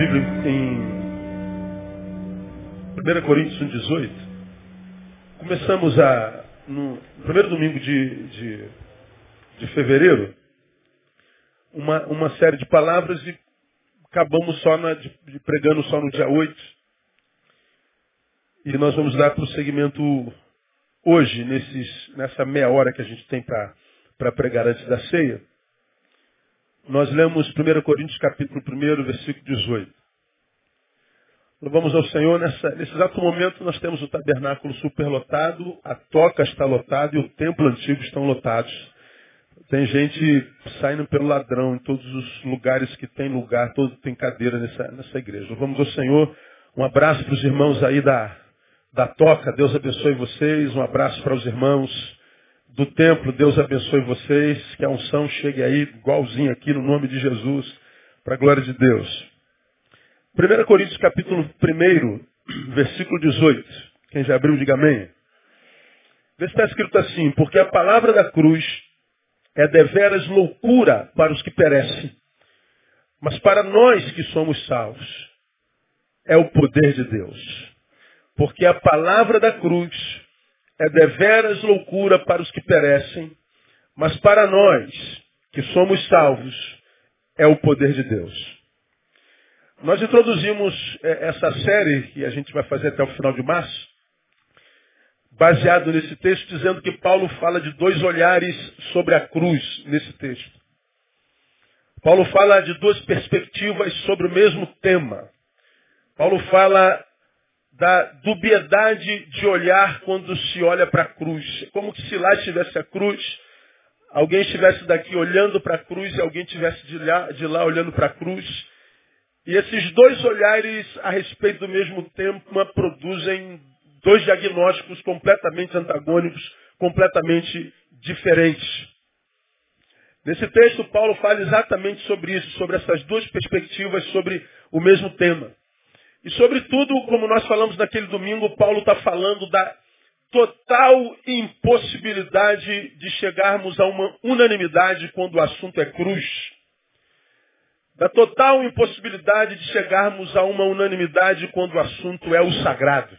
Bíblia em 1 Coríntios 1,18. Começamos a, no primeiro domingo de, de, de fevereiro, uma, uma série de palavras e acabamos só na, de, de pregando só no dia 8. E nós vamos dar prosseguimento hoje, nesses, nessa meia hora que a gente tem para pregar antes da ceia. Nós lemos 1 Coríntios capítulo 1, versículo 18. Louvamos ao Senhor. Nessa, nesse exato momento nós temos o tabernáculo superlotado, a toca está lotada e o templo antigo estão lotados. Tem gente saindo pelo ladrão em todos os lugares que tem lugar, todo tem cadeira nessa, nessa igreja. Louvamos ao Senhor. Um abraço para os irmãos aí da, da toca. Deus abençoe vocês. Um abraço para os irmãos do templo. Deus abençoe vocês. Que a unção chegue aí, igualzinho aqui, no nome de Jesus, para a glória de Deus. 1 Coríntios capítulo 1, versículo 18. Quem já abriu, diga amém. Vê se está escrito assim, porque a palavra da cruz é deveras loucura para os que perecem, mas para nós que somos salvos, é o poder de Deus. Porque a palavra da cruz é deveras loucura para os que perecem, mas para nós que somos salvos, é o poder de Deus. Nós introduzimos é, essa série, que a gente vai fazer até o final de março, baseado nesse texto, dizendo que Paulo fala de dois olhares sobre a cruz nesse texto. Paulo fala de duas perspectivas sobre o mesmo tema. Paulo fala da dubiedade de olhar quando se olha para a cruz. Como que se lá estivesse a cruz, alguém estivesse daqui olhando para a cruz e alguém estivesse de lá, de lá olhando para a cruz. E esses dois olhares a respeito do mesmo tema produzem dois diagnósticos completamente antagônicos, completamente diferentes. Nesse texto, Paulo fala exatamente sobre isso, sobre essas duas perspectivas sobre o mesmo tema. E sobretudo, como nós falamos naquele domingo, Paulo está falando da total impossibilidade de chegarmos a uma unanimidade quando o assunto é cruz da total impossibilidade de chegarmos a uma unanimidade quando o assunto é o sagrado.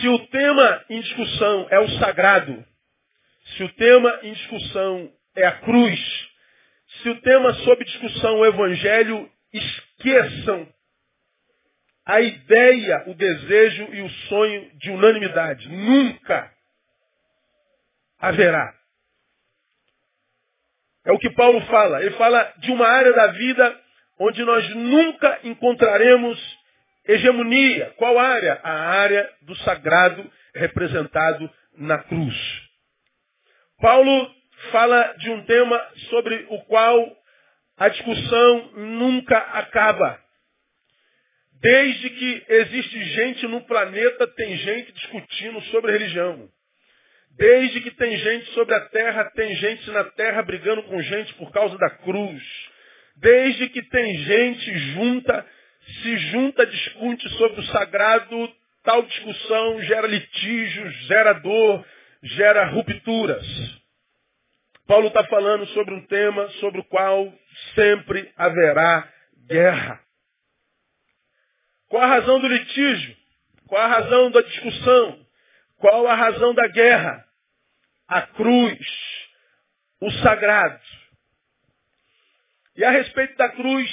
Se o tema em discussão é o sagrado, se o tema em discussão é a cruz, se o tema sob discussão é o evangelho, esqueçam a ideia, o desejo e o sonho de unanimidade. Nunca haverá. É o que Paulo fala. Ele fala de uma área da vida onde nós nunca encontraremos hegemonia. Qual área? A área do sagrado representado na cruz. Paulo fala de um tema sobre o qual a discussão nunca acaba. Desde que existe gente no planeta, tem gente discutindo sobre religião. Desde que tem gente sobre a terra, tem gente na terra brigando com gente por causa da cruz. Desde que tem gente junta, se junta, discute sobre o sagrado, tal discussão gera litígios, gera dor, gera rupturas. Paulo está falando sobre um tema sobre o qual sempre haverá guerra. Qual a razão do litígio? Qual a razão da discussão? Qual a razão da guerra? A cruz, o sagrado. E a respeito da cruz,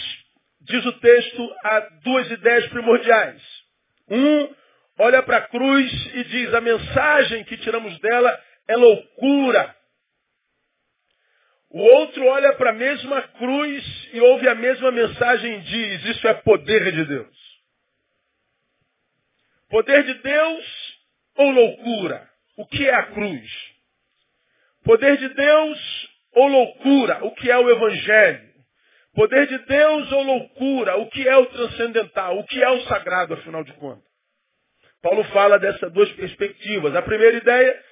diz o texto, há duas ideias primordiais. Um olha para a cruz e diz, a mensagem que tiramos dela é loucura. O outro olha para a mesma cruz e ouve a mesma mensagem e diz, isso é poder de Deus. Poder de Deus ou loucura? O que é a cruz? Poder de Deus ou loucura? O que é o Evangelho? Poder de Deus ou loucura? O que é o transcendental? O que é o sagrado, afinal de contas? Paulo fala dessas duas perspectivas. A primeira ideia,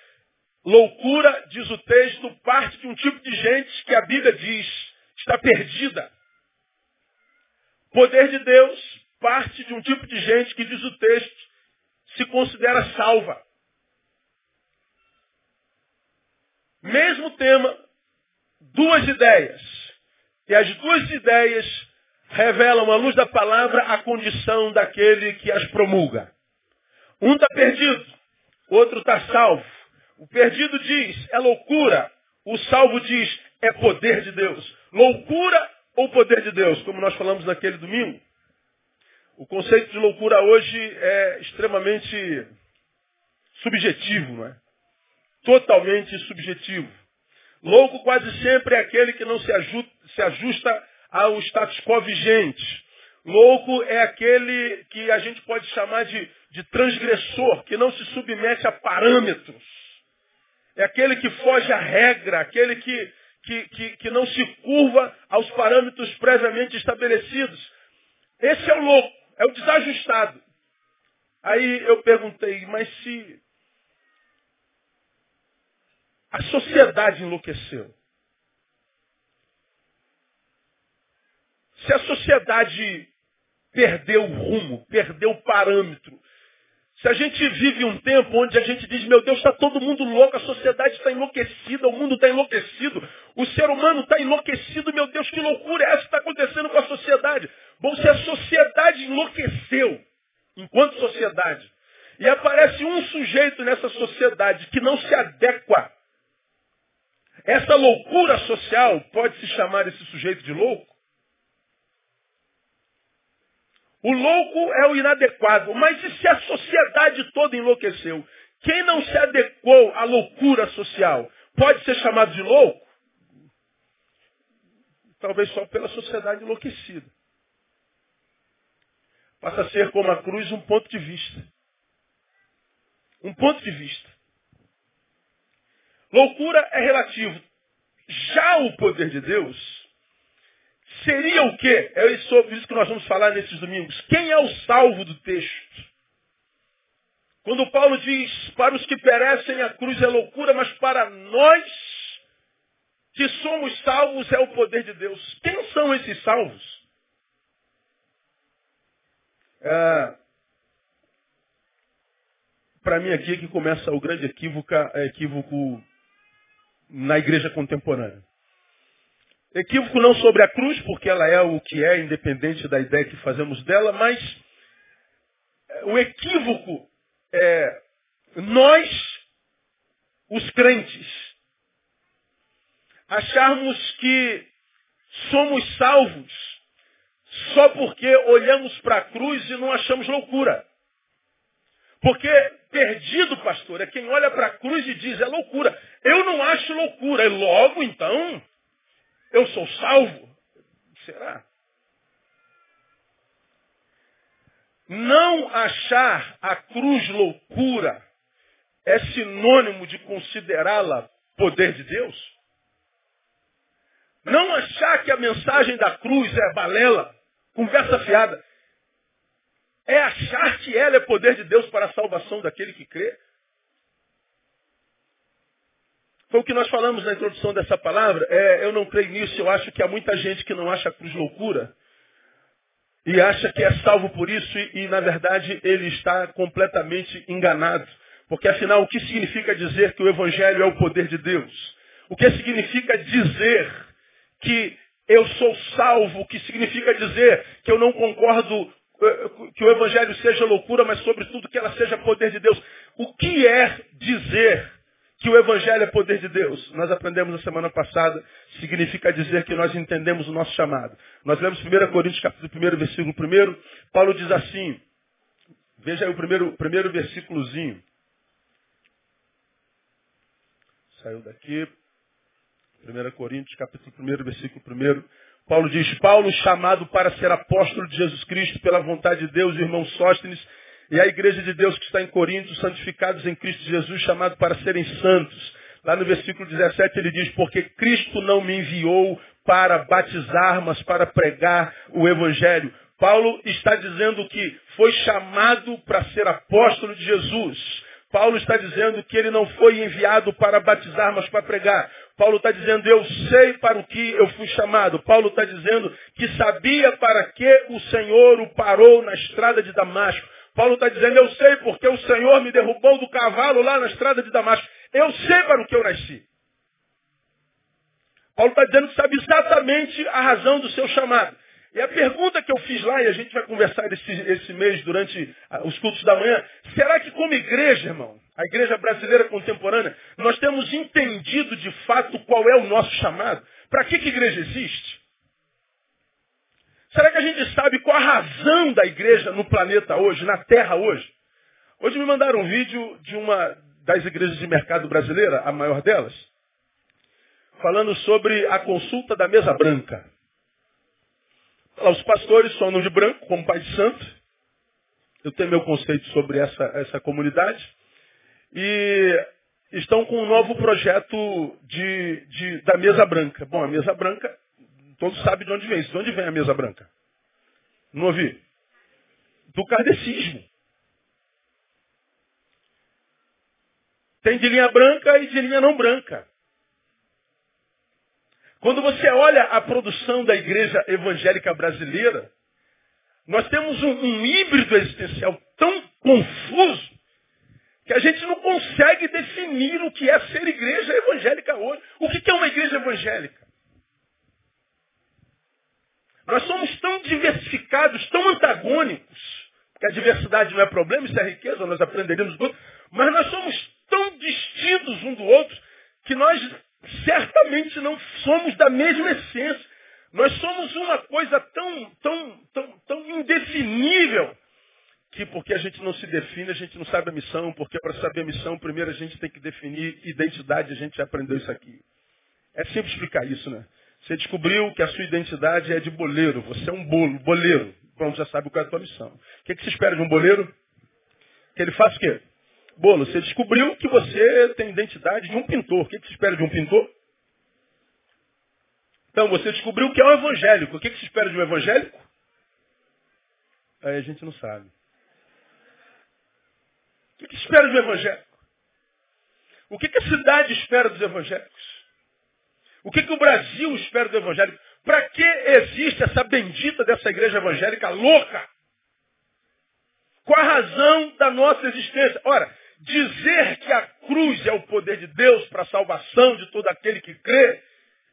loucura, diz o texto, parte de um tipo de gente que a Bíblia diz está perdida. Poder de Deus parte de um tipo de gente que diz o texto se considera salva. Mesmo tema, duas ideias. E as duas ideias revelam à luz da palavra a condição daquele que as promulga. Um está perdido, outro está salvo. O perdido diz, é loucura. O salvo diz, é poder de Deus. Loucura ou poder de Deus, como nós falamos naquele domingo. O conceito de loucura hoje é extremamente subjetivo, não é? Totalmente subjetivo. Louco quase sempre é aquele que não se se ajusta ao status quo vigente. Louco é aquele que a gente pode chamar de, de transgressor, que não se submete a parâmetros. É aquele que foge à regra, aquele que, que, que, que não se curva aos parâmetros previamente estabelecidos. Esse é o louco, é o desajustado. Aí eu perguntei, mas se a sociedade enlouqueceu? Se a sociedade perdeu o rumo, perdeu o parâmetro, se a gente vive um tempo onde a gente diz, meu Deus, está todo mundo louco, a sociedade está enlouquecida, o mundo está enlouquecido, o ser humano está enlouquecido, meu Deus, que loucura é essa que está acontecendo com a sociedade? Bom, se a sociedade enlouqueceu, enquanto sociedade, e aparece um sujeito nessa sociedade que não se adequa, essa loucura social pode se chamar esse sujeito de louco? O louco é o inadequado. Mas e se a sociedade toda enlouqueceu? Quem não se adequou à loucura social pode ser chamado de louco? Talvez só pela sociedade enlouquecida. Passa a ser como a cruz um ponto de vista. Um ponto de vista. Loucura é relativo. Já o poder de Deus seria o quê? É sobre isso que nós vamos falar nesses domingos. Quem é o salvo do texto? Quando Paulo diz, para os que perecem a cruz é loucura, mas para nós que somos salvos é o poder de Deus. Quem são esses salvos? É, para mim aqui é que começa o grande equívoco, equívoco na igreja contemporânea. Equívoco não sobre a cruz, porque ela é o que é, independente da ideia que fazemos dela, mas é, o equívoco é nós, os crentes, acharmos que somos salvos só porque olhamos para a cruz e não achamos loucura. Porque perdido, pastor, é quem olha para a cruz e diz, é loucura. Eu não acho loucura. E logo, então, eu sou salvo? Será? Não achar a cruz loucura é sinônimo de considerá-la poder de Deus? Não achar que a mensagem da cruz é balela, conversa fiada, é achar que ela é poder de Deus para a salvação daquele que crê? Foi o que nós falamos na introdução dessa palavra. É, eu não creio nisso, eu acho que há muita gente que não acha a cruz loucura. E acha que é salvo por isso e, e, na verdade, ele está completamente enganado. Porque, afinal, o que significa dizer que o Evangelho é o poder de Deus? O que significa dizer que eu sou salvo? O que significa dizer que eu não concordo eh, que o Evangelho seja loucura, mas, sobretudo, que ela seja poder de Deus? O que é dizer que o Evangelho é poder de Deus. Nós aprendemos na semana passada, significa dizer que nós entendemos o nosso chamado. Nós lemos 1 Coríntios capítulo 1, versículo 1, Paulo diz assim, veja aí o primeiro, primeiro versículozinho. Saiu daqui, 1 Coríntios capítulo 1, versículo 1. Paulo diz, Paulo chamado para ser apóstolo de Jesus Cristo pela vontade de Deus, irmão Sóstenes, e a igreja de Deus que está em Corinto, santificados em Cristo Jesus, chamados para serem santos. Lá no versículo 17 ele diz, porque Cristo não me enviou para batizar, mas para pregar o Evangelho. Paulo está dizendo que foi chamado para ser apóstolo de Jesus. Paulo está dizendo que ele não foi enviado para batizar, mas para pregar. Paulo está dizendo, eu sei para o que eu fui chamado. Paulo está dizendo que sabia para que o Senhor o parou na estrada de Damasco. Paulo está dizendo, eu sei porque o Senhor me derrubou do cavalo lá na estrada de Damasco. Eu sei para o que eu nasci. Paulo está dizendo que sabe exatamente a razão do seu chamado. E a pergunta que eu fiz lá, e a gente vai conversar esse, esse mês durante os cultos da manhã, será que como igreja, irmão, a igreja brasileira contemporânea, nós temos entendido de fato qual é o nosso chamado? Para que, que igreja existe? Será que a gente sabe qual a razão da igreja no planeta hoje, na terra hoje? Hoje me mandaram um vídeo de uma das igrejas de mercado brasileira, a maior delas, falando sobre a consulta da mesa branca. Os pastores só andam de branco, como Pai de Santo. Eu tenho meu conceito sobre essa, essa comunidade. E estão com um novo projeto de, de, da mesa branca. Bom, a mesa branca, todos sabem de onde vem. De onde vem a mesa branca? Não ouvi? Do kardecismo. Tem de linha branca e de linha não branca. Quando você olha a produção da igreja evangélica brasileira, nós temos um, um híbrido existencial tão confuso que a gente não consegue definir o que é ser igreja evangélica hoje. O que é uma igreja evangélica? Nós somos tão diversificados, tão antagônicos, que a diversidade não é problema, isso é riqueza, nós aprenderíamos tudo, mas nós somos tão distintos um do outro que nós certamente não somos da mesma essência. Nós somos uma coisa tão, tão, tão, tão indefinível que porque a gente não se define, a gente não sabe a missão, porque para saber a missão, primeiro a gente tem que definir identidade, a gente já aprendeu isso aqui. É simples explicar isso, né? Você descobriu que a sua identidade é de boleiro, você é um bolo, boleiro. Pronto, já sabe qual é a tua missão. O que, é que se espera de um boleiro? Que ele faça o quê? Bolo, você descobriu que você tem identidade de um pintor. O que, que se espera de um pintor? Então, você descobriu que é um evangélico. O que, que se espera de um evangélico? Aí a gente não sabe. O que, que se espera de um evangélico? O que, que a cidade espera dos evangélicos? O que, que o Brasil espera do evangélico? Para que existe essa bendita dessa igreja evangélica louca? Qual a razão da nossa existência? Ora, dizer que a cruz é o poder de Deus para a salvação de todo aquele que crê,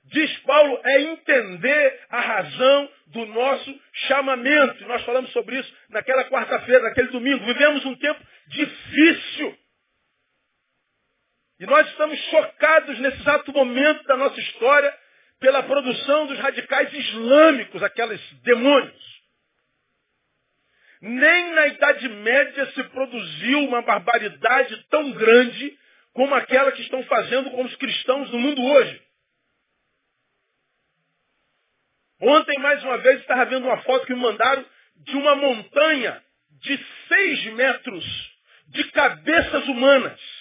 diz Paulo, é entender a razão do nosso chamamento. Nós falamos sobre isso naquela quarta-feira, naquele domingo. Vivemos um tempo difícil. E nós estamos chocados nesse exato momento da nossa história pela produção dos radicais islâmicos, aqueles demônios. Nem na Idade Média se produziu uma barbaridade tão grande como aquela que estão fazendo com os cristãos no mundo hoje. Ontem, mais uma vez, estava vendo uma foto que me mandaram de uma montanha de seis metros de cabeças humanas.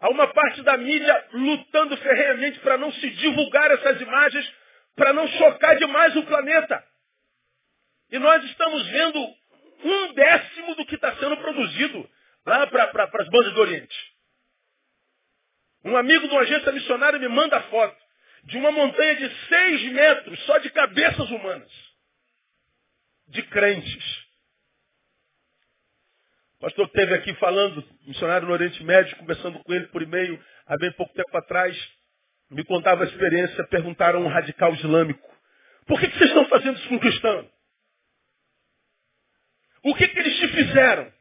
Há uma parte da mídia lutando ferreamente para não se divulgar essas imagens, para não chocar demais o planeta. E nós estamos vendo um décimo do que está sendo produzido lá para as bandas do Oriente. Um amigo de uma agência missionária me manda foto de uma montanha de seis metros só de cabeças humanas. De crentes. O pastor esteve aqui falando, missionário no Oriente Médio, conversando com ele por e-mail há bem pouco tempo atrás. Me contava a experiência, perguntaram a um radical islâmico. Por que, que vocês estão fazendo isso com cristão? O que, que eles te fizeram?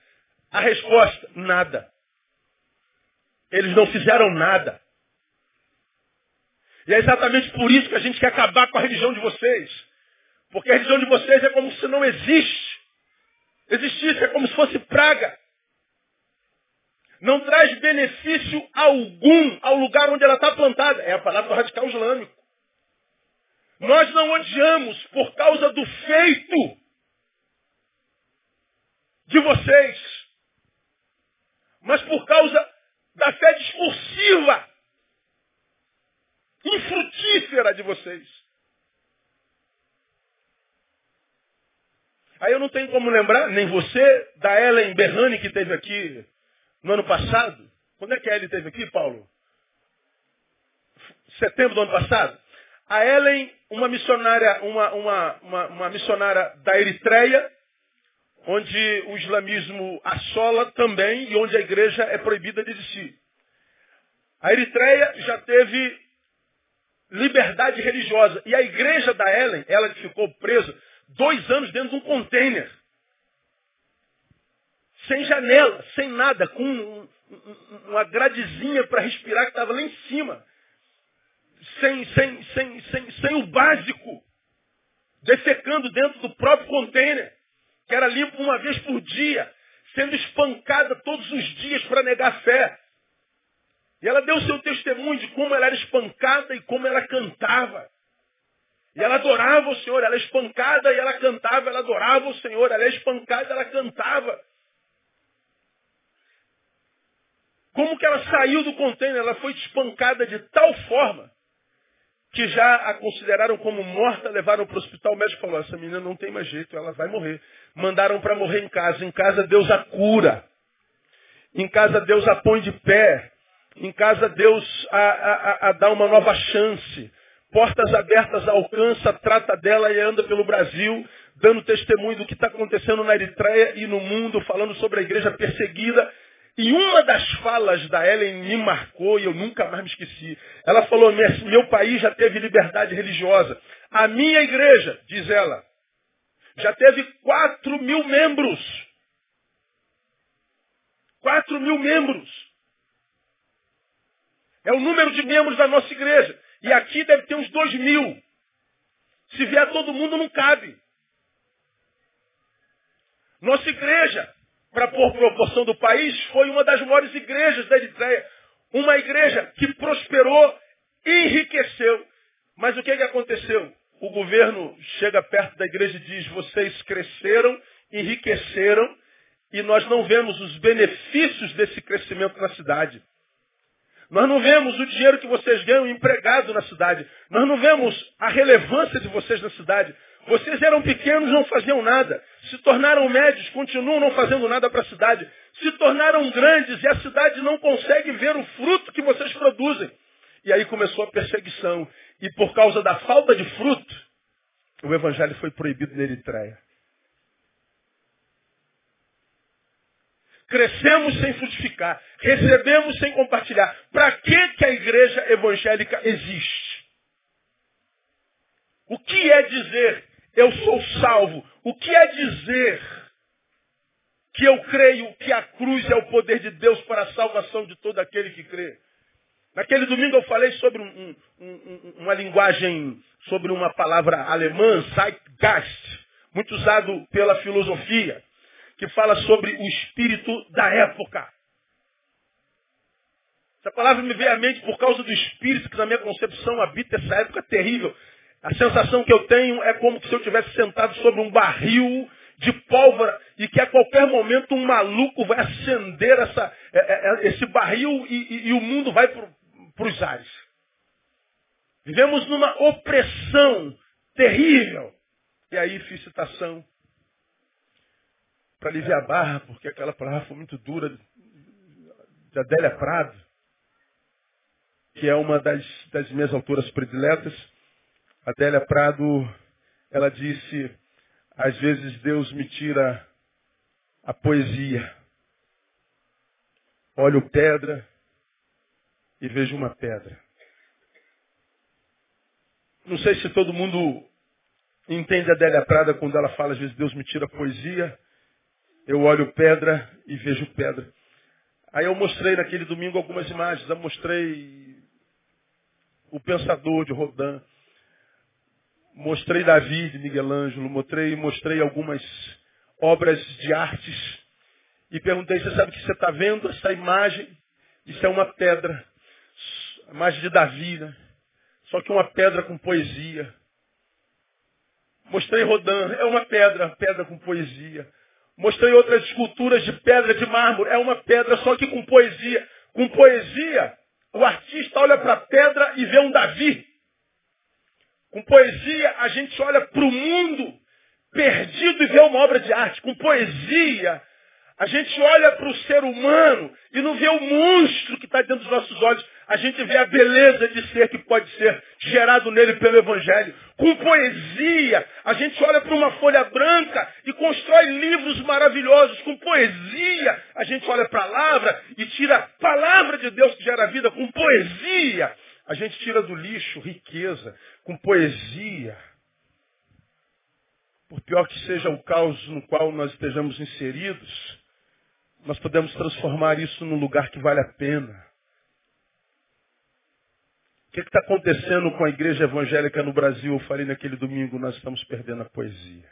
A resposta, nada. Eles não fizeram nada. E é exatamente por isso que a gente quer acabar com a religião de vocês. Porque a religião de vocês é como se não existe. Existisse é como se fosse praga. Não traz benefício algum ao lugar onde ela está plantada. É a palavra do radical islâmico. Nós não odiamos por causa do feito de vocês, mas por causa da fé discursiva, infrutífera de vocês. Aí eu não tenho como lembrar, nem você, da Ellen Berrani que teve aqui no ano passado. Quando é que a Ellen teve aqui, Paulo? Setembro do ano passado. A Ellen, uma missionária, uma, uma, uma, uma missionária da Eritreia, onde o islamismo assola também e onde a igreja é proibida de existir. A Eritreia já teve liberdade religiosa. E a igreja da Ellen, ela que ficou presa dois anos dentro de um container. Sem janela, sem nada, com um, uma gradezinha para respirar que estava lá em cima. Sem, sem, sem, sem, sem o básico. Defecando dentro do próprio container. Que era limpo uma vez por dia. Sendo espancada todos os dias para negar fé. E ela deu seu testemunho de como ela era espancada e como ela cantava. E ela adorava o Senhor, ela é espancada e ela cantava, ela adorava o Senhor, ela é espancada e ela cantava. Como que ela saiu do container? Ela foi espancada de tal forma que já a consideraram como morta, levaram para o hospital, o médico falou, essa menina não tem mais jeito, ela vai morrer. Mandaram para morrer em casa. Em casa Deus a cura. Em casa Deus a põe de pé. Em casa Deus a, a, a dá uma nova chance. Portas abertas alcança, trata dela e anda pelo Brasil, dando testemunho do que está acontecendo na Eritreia e no mundo, falando sobre a igreja perseguida. E uma das falas da Ellen me marcou e eu nunca mais me esqueci. Ela falou, meu país já teve liberdade religiosa. A minha igreja, diz ela, já teve quatro mil membros. Quatro mil membros. É o número de membros da nossa igreja. E aqui deve ter uns dois mil. Se vier todo mundo, não cabe. Nossa igreja, para pôr proporção do país, foi uma das maiores igrejas da Eritreia. Uma igreja que prosperou, enriqueceu. Mas o que, que aconteceu? O governo chega perto da igreja e diz, vocês cresceram, enriqueceram, e nós não vemos os benefícios desse crescimento na cidade. Nós não vemos o dinheiro que vocês ganham empregado na cidade. Nós não vemos a relevância de vocês na cidade. Vocês eram pequenos, não faziam nada. Se tornaram médios, continuam não fazendo nada para a cidade. Se tornaram grandes e a cidade não consegue ver o fruto que vocês produzem. E aí começou a perseguição. E por causa da falta de fruto, o evangelho foi proibido na Eritreia. Crescemos sem frutificar. Recebemos sem compartilhar. Para que, que a igreja evangélica existe? O que é dizer eu sou salvo? O que é dizer que eu creio que a cruz é o poder de Deus para a salvação de todo aquele que crê? Naquele domingo eu falei sobre um, um, uma linguagem, sobre uma palavra alemã, Zeitgeist, muito usado pela filosofia que fala sobre o espírito da época. Essa palavra me veio à mente por causa do espírito que na minha concepção habita essa época terrível. A sensação que eu tenho é como se eu tivesse sentado sobre um barril de pólvora e que a qualquer momento um maluco vai acender essa, é, é, é, esse barril e, e, e o mundo vai para os ares. Vivemos numa opressão terrível. E aí fiz citação para aliviar a barra, porque aquela palavra foi muito dura, de Adélia Prado, que é uma das, das minhas autoras prediletas. Adélia Prado, ela disse, às vezes Deus me tira a poesia. Olho pedra e vejo uma pedra. Não sei se todo mundo entende a Adélia Prada quando ela fala, às vezes Deus me tira a poesia eu olho pedra e vejo pedra. Aí eu mostrei naquele domingo algumas imagens. Eu mostrei o Pensador de Rodin. Mostrei Davi de Miguel Ângelo. Mostrei, mostrei algumas obras de artes. E perguntei, você sabe o que você está vendo? Essa imagem, isso é uma pedra. A imagem de Davi, né? Só que uma pedra com poesia. Mostrei Rodin, é uma pedra, pedra com poesia. Mostrei outras esculturas de pedra de mármore. É uma pedra, só que com poesia. Com poesia, o artista olha para a pedra e vê um Davi. Com poesia, a gente olha para o mundo perdido e vê uma obra de arte. Com poesia, a gente olha para o ser humano e não vê o monstro que está dentro dos nossos olhos. A gente vê a beleza de ser que pode ser gerado nele pelo Evangelho. Com poesia, a gente olha para uma folha branca constrói livros maravilhosos. Com poesia, a gente olha a palavra e tira a palavra de Deus que gera vida. Com poesia, A gente tira do lixo riqueza, com poesia. Por pior que seja o caos no qual nós estejamos inseridos, nós podemos transformar isso num lugar que vale a pena. O que está acontecendo com a igreja evangélica no Brasil? Eu falei naquele domingo, nós estamos perdendo a poesia.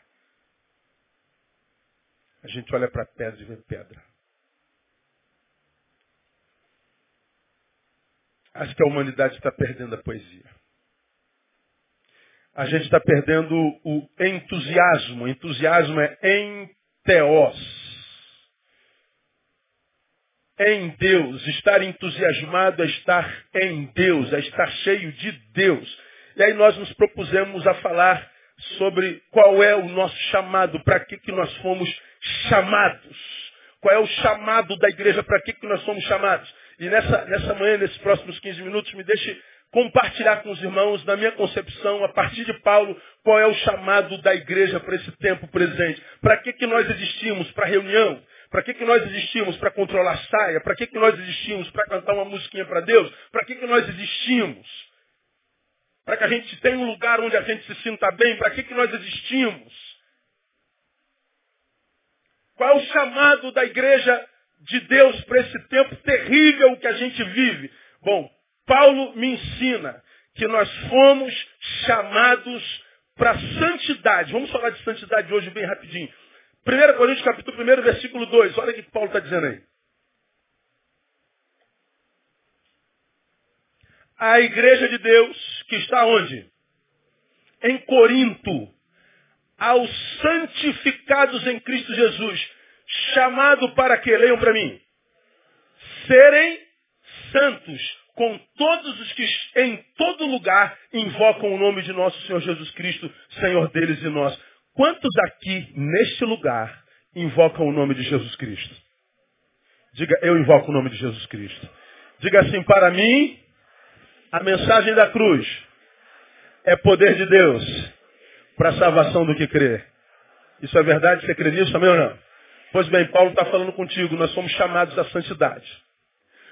A gente olha para a pedra e vê pedra. Acho que a humanidade está perdendo a poesia. A gente está perdendo o entusiasmo. entusiasmo é enteos em Deus. Estar entusiasmado é estar em Deus, é estar cheio de Deus. E aí nós nos propusemos a falar sobre qual é o nosso chamado, para que, que nós fomos chamados. Qual é o chamado da igreja, para que, que nós fomos chamados. E nessa, nessa manhã, nesses próximos 15 minutos, me deixe compartilhar com os irmãos, na minha concepção, a partir de Paulo, qual é o chamado da igreja para esse tempo presente. Para que, que nós existimos? Para reunião? Para que, que nós existimos? Para controlar saia? Para que, que nós existimos? Para cantar uma musiquinha para Deus? Para que, que nós existimos? Para que a gente tenha um lugar onde a gente se sinta bem? Para que, que nós existimos? Qual é o chamado da igreja de Deus para esse tempo terrível que a gente vive? Bom, Paulo me ensina que nós fomos chamados para santidade. Vamos falar de santidade hoje bem rapidinho. 1 Coríntios capítulo 1, versículo 2. Olha o que Paulo está dizendo aí. A igreja de Deus, que está onde? Em Corinto. Aos santificados em Cristo Jesus. Chamado para que? Leiam para mim. Serem santos com todos os que em todo lugar invocam o nome de nosso Senhor Jesus Cristo, Senhor deles e nós. Quantos aqui, neste lugar, invocam o nome de Jesus Cristo? Diga, eu invoco o nome de Jesus Cristo. Diga assim, para mim, a mensagem da cruz é poder de Deus para a salvação do que crê. Isso é verdade? Você crê nisso também ou não? Pois bem, Paulo está falando contigo, nós somos chamados à santidade.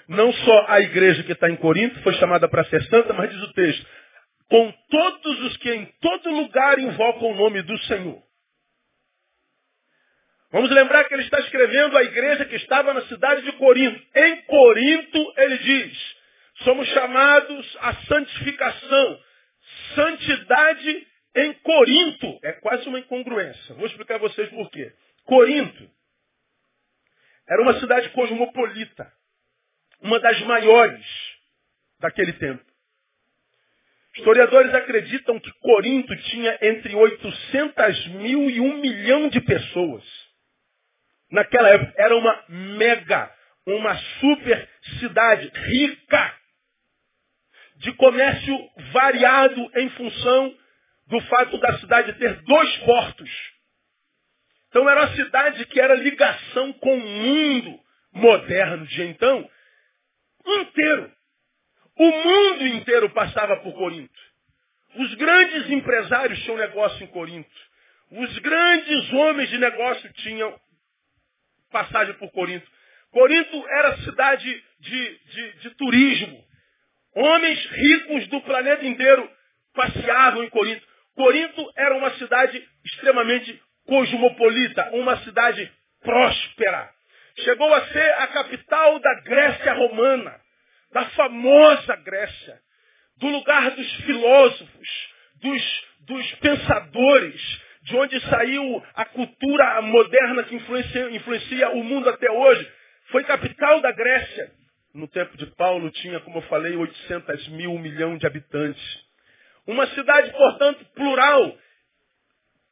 Não só a igreja que está em Corinto foi chamada para ser santa, mas diz o texto, com todos os que em todo lugar invocam o nome do Senhor. Vamos lembrar que ele está escrevendo à igreja que estava na cidade de Corinto. Em Corinto, ele diz, somos chamados à santificação. Santidade em Corinto. É quase uma incongruência. Vou explicar a vocês por quê. Corinto era uma cidade cosmopolita. Uma das maiores daquele tempo. Historiadores acreditam que Corinto tinha entre 800 mil e um milhão de pessoas. Naquela época era uma mega, uma super cidade rica, de comércio variado em função do fato da cidade ter dois portos. Então era uma cidade que era ligação com o mundo moderno de então inteiro. O mundo inteiro passava por Corinto. Os grandes empresários tinham negócio em Corinto. Os grandes homens de negócio tinham passagem por Corinto. Corinto era cidade de, de, de turismo. Homens ricos do planeta inteiro passeavam em Corinto. Corinto era uma cidade extremamente cosmopolita, uma cidade próspera. Chegou a ser a capital da Grécia romana da famosa Grécia, do lugar dos filósofos, dos, dos pensadores, de onde saiu a cultura moderna que influencia, influencia o mundo até hoje. Foi capital da Grécia. No tempo de Paulo tinha, como eu falei, 800 mil, um milhão de habitantes. Uma cidade, portanto, plural.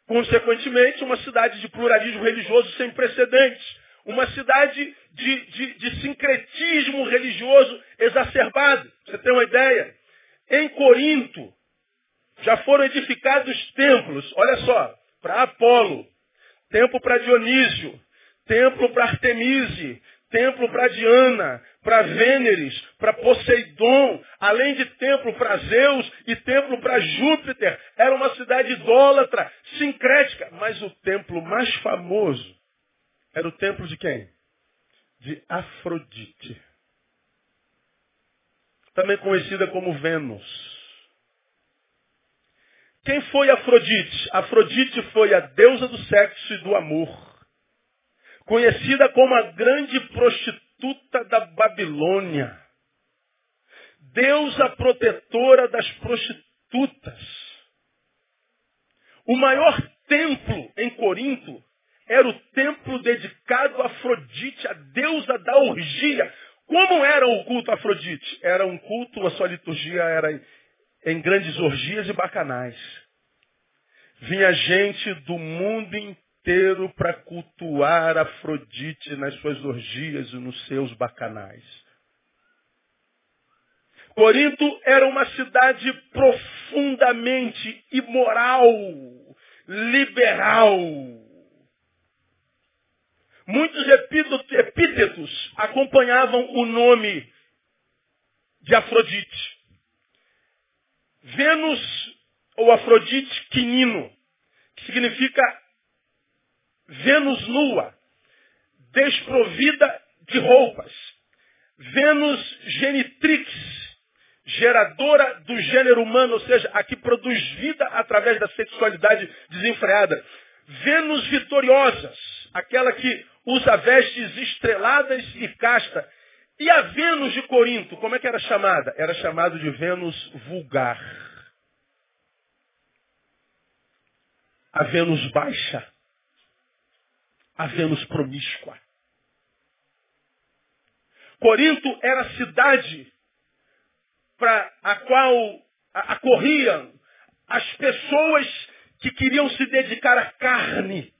Consequentemente, uma cidade de pluralismo religioso sem precedentes. Uma cidade de, de, de sincretismo religioso exacerbado. Você tem uma ideia? Em Corinto, já foram edificados templos, olha só, para Apolo, templo para Dionísio, templo para Artemise, templo para Diana, para Vêneres, para Poseidon, além de templo para Zeus e templo para Júpiter. Era uma cidade idólatra, sincrética, mas o templo mais famoso era o templo de quem? De Afrodite. também conhecida como Vênus. Quem foi Afrodite? Afrodite foi a deusa do sexo e do amor. Conhecida como a grande prostituta da Babilônia. Deusa protetora das prostitutas. O maior templo em Corinto era o templo dedicado a Afrodite, a deusa da orgia. Como era o culto a Afrodite? Era um culto, a sua liturgia era em grandes orgias e bacanais. Vinha gente do mundo inteiro para cultuar Afrodite nas suas orgias e nos seus bacanais. Corinto era uma cidade profundamente imoral, liberal. Muitos epítetos acompanhavam o nome de Afrodite. Vênus ou Afrodite quinino, que significa Vênus nua, desprovida de roupas. Vênus genitrix, geradora do gênero humano, ou seja, a que produz vida através da sexualidade desenfreada. Vênus vitoriosas, aquela que usa vestes estreladas e casta. E a Vênus de Corinto, como é que era chamada? Era chamada de Vênus vulgar. A Vênus baixa. A Vênus promíscua. Corinto era a cidade para a qual acorriam as pessoas que queriam se dedicar à carne.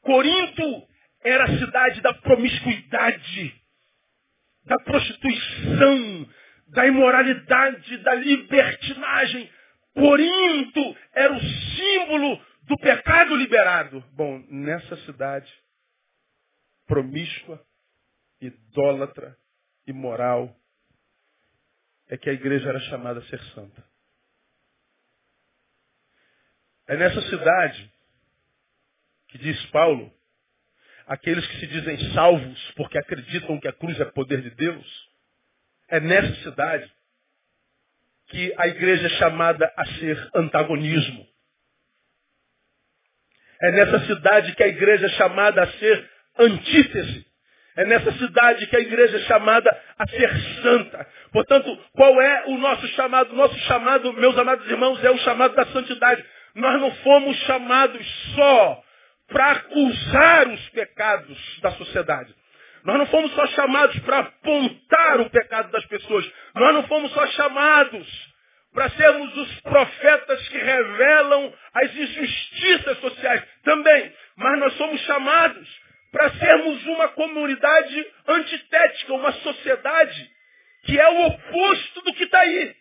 Corinto era a cidade da promiscuidade, da prostituição, da imoralidade, da libertinagem. Corinto era o símbolo do pecado liberado. Bom, nessa cidade promíscua, idólatra, imoral, é que a igreja era chamada a ser santa. É nessa cidade que diz Paulo, aqueles que se dizem salvos porque acreditam que a cruz é poder de Deus, é nessa cidade que a igreja é chamada a ser antagonismo. É nessa cidade que a igreja é chamada a ser antítese. É nessa cidade que a igreja é chamada a ser santa. Portanto, qual é o nosso chamado? Nosso chamado, meus amados irmãos, é o chamado da santidade. Nós não fomos chamados só para acusar os pecados da sociedade. Nós não fomos só chamados para apontar o pecado das pessoas. Nós não fomos só chamados para sermos os profetas que revelam as injustiças sociais também. Mas nós somos chamados para sermos uma comunidade antitética, uma sociedade que é o oposto do que está aí.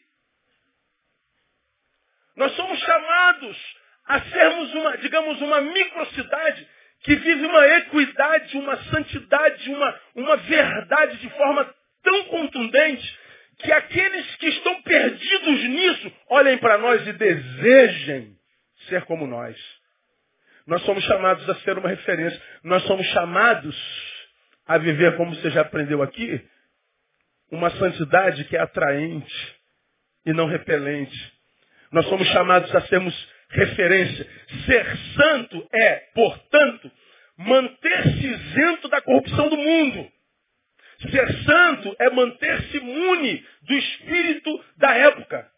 Nós somos chamados a sermos uma, digamos, uma microcidade que vive uma equidade, uma santidade, uma, uma verdade de forma tão contundente que aqueles que estão perdidos nisso olhem para nós e desejem ser como nós. Nós somos chamados a ser uma referência. Nós somos chamados a viver, como você já aprendeu aqui, uma santidade que é atraente e não repelente. Nós somos chamados a sermos referência. Ser santo é, portanto, manter-se isento da corrupção do mundo. Ser santo é manter-se imune do espírito da época.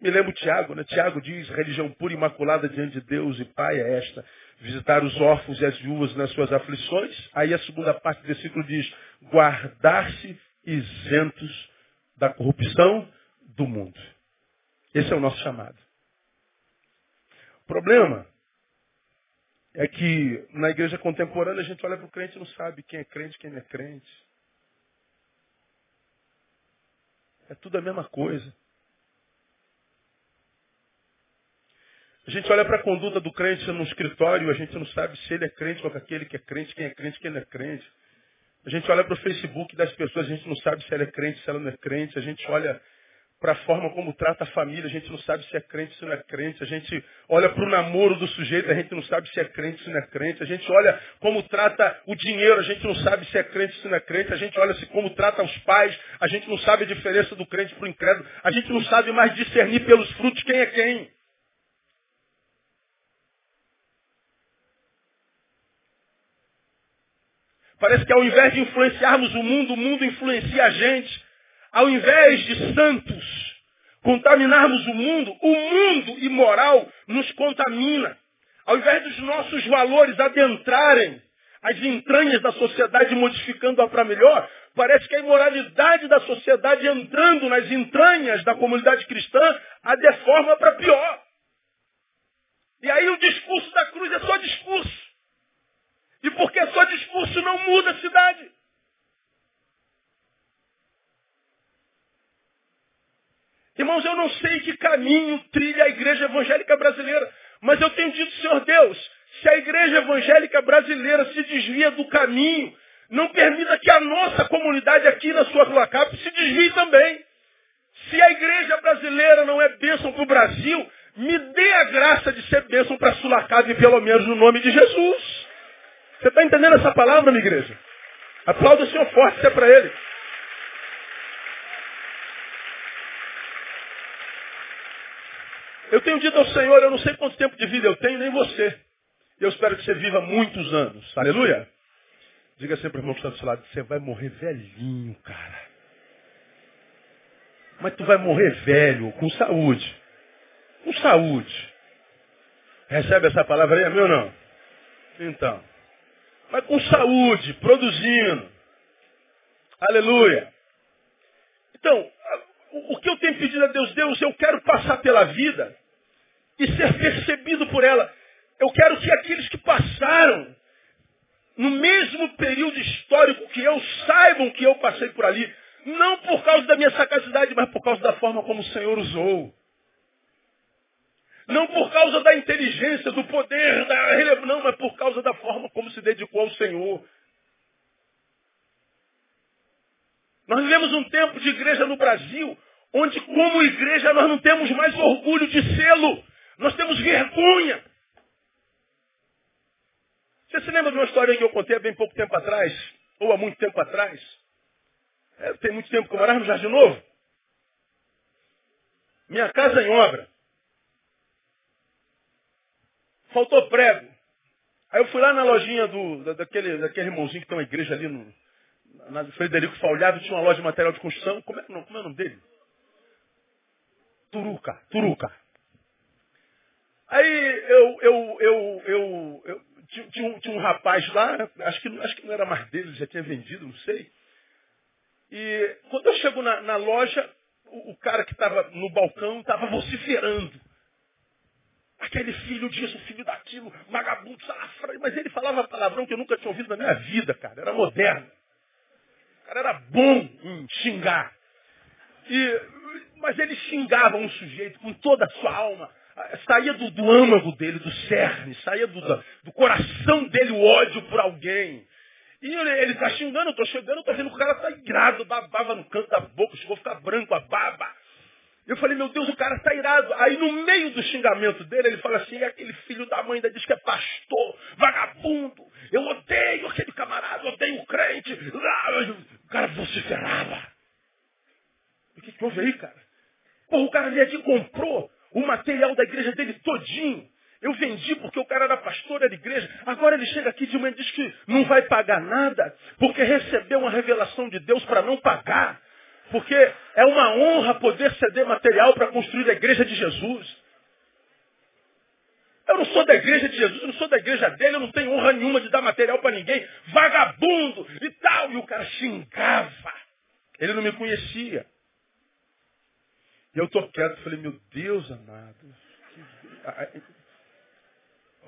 Me lembro Tiago, né? Tiago diz, religião pura e imaculada diante de Deus e Pai é esta, visitar os órfãos e as viúvas nas suas aflições. Aí a segunda parte do versículo diz, guardar-se isentos da corrupção do mundo. Esse é o nosso chamado. O problema é que na igreja contemporânea a gente olha para o crente e não sabe quem é crente quem não é crente. É tudo a mesma coisa. A gente olha para a conduta do crente no escritório, a gente não sabe se ele é crente ou aquele que é crente, quem é crente, quem não é crente. A gente olha para o Facebook das pessoas, a gente não sabe se ela é crente, se ela não é crente. A gente olha para a forma como trata a família, a gente não sabe se é crente ou se não é crente. A gente olha para o namoro do sujeito, a gente não sabe se é crente ou se não é crente. A gente olha como trata o dinheiro, a gente não sabe se é crente ou se não é crente. A gente olha se como trata os pais, a gente não sabe a diferença do crente para o incrédulo. A gente não sabe mais discernir pelos frutos quem é quem. Parece que ao invés de influenciarmos o mundo, o mundo influencia a gente. Ao invés de santos contaminarmos o mundo, o mundo imoral nos contamina. Ao invés dos nossos valores adentrarem as entranhas da sociedade, modificando-a para melhor, parece que a imoralidade da sociedade entrando nas entranhas da comunidade cristã a deforma para pior. E aí o discurso da cruz é só discurso. E porque só discurso não muda a cidade. Irmãos, eu não sei que caminho trilha a igreja evangélica brasileira, mas eu tenho dito, Senhor Deus, se a igreja evangélica brasileira se desvia do caminho, não permita que a nossa comunidade aqui na sua Rua Cap se desvie também. Se a igreja brasileira não é bênção para o Brasil, me dê a graça de ser bênção para Sulacave, pelo menos no nome de Jesus. Você está entendendo essa palavra, minha igreja? Aplauda o Senhor forte, isso é para Ele. Eu tenho dito ao Senhor, eu não sei quanto tempo de vida eu tenho, nem você. Eu espero que você viva muitos anos. Aleluia. Diga sempre, irmão que está do seu lado, você vai morrer velhinho, cara. Mas tu vai morrer velho, com saúde. Com saúde. Recebe essa palavra aí, é meu não? Então. Mas com saúde, produzindo. Aleluia. Então, o que eu tenho pedido a Deus, Deus, eu quero passar pela vida e ser percebido por ela. Eu quero que aqueles que passaram no mesmo período histórico que eu saibam que eu passei por ali, não por causa da minha sagacidade, mas por causa da forma como o Senhor usou. Não por causa da inteligência, do poder, da não, mas por causa da forma como se dedicou ao Senhor. Nós vivemos um tempo de igreja no Brasil, onde como igreja nós não temos mais orgulho de sê-lo. Nós temos vergonha. Você se lembra de uma história que eu contei há bem pouco tempo atrás? Ou há muito tempo atrás? É, tem muito tempo que eu morava no Jardim Novo. Minha casa em obra. Faltou prego. Aí eu fui lá na lojinha do, daquele, daquele irmãozinho que tem uma igreja ali no, na Frederico Falhado, tinha uma loja de material de construção. Como é, não, como é o nome dele? Turuca, Turuca. Aí eu, eu, eu, eu, eu tinha, um, tinha, um, rapaz lá, acho que, acho que não era mais dele, já tinha vendido, não sei. E quando eu chego na, na loja, o, o, cara que estava no balcão estava vociferando. Aquele filho disso, filho daquilo, vagabundo, salafra. Mas ele falava palavrão que eu nunca tinha ouvido na minha vida, cara. Era moderno cara era bom em xingar. E, mas ele xingava um sujeito com toda a sua alma. Saía do, do âmago dele, do cerne, saía do, do coração dele o ódio por alguém. E ele está xingando, eu estou chegando, estou vendo que o cara está irado, babava no canto da boca, chegou a ficar branco a baba. Eu falei, meu Deus, o cara está irado. Aí no meio do xingamento dele, ele fala assim, aquele filho da mãe ainda diz que é pastor, vagabundo. Eu odeio aquele camarada, odeio o crente. O cara vociferava. O que, que houve aí, cara? Porra, o cara veio aqui e comprou o material da igreja dele todinho. Eu vendi porque o cara era pastor, era igreja. Agora ele chega aqui de manhã e diz que não vai pagar nada, porque recebeu uma revelação de Deus para não pagar. Porque é uma honra poder ceder material para construir a igreja de Jesus. Eu não sou da igreja de Jesus, eu não sou da igreja dele, eu não tenho honra nenhuma de dar material para ninguém. Vagabundo e tal. E o cara xingava. Ele não me conhecia. E eu estou quieto, falei, meu Deus amado.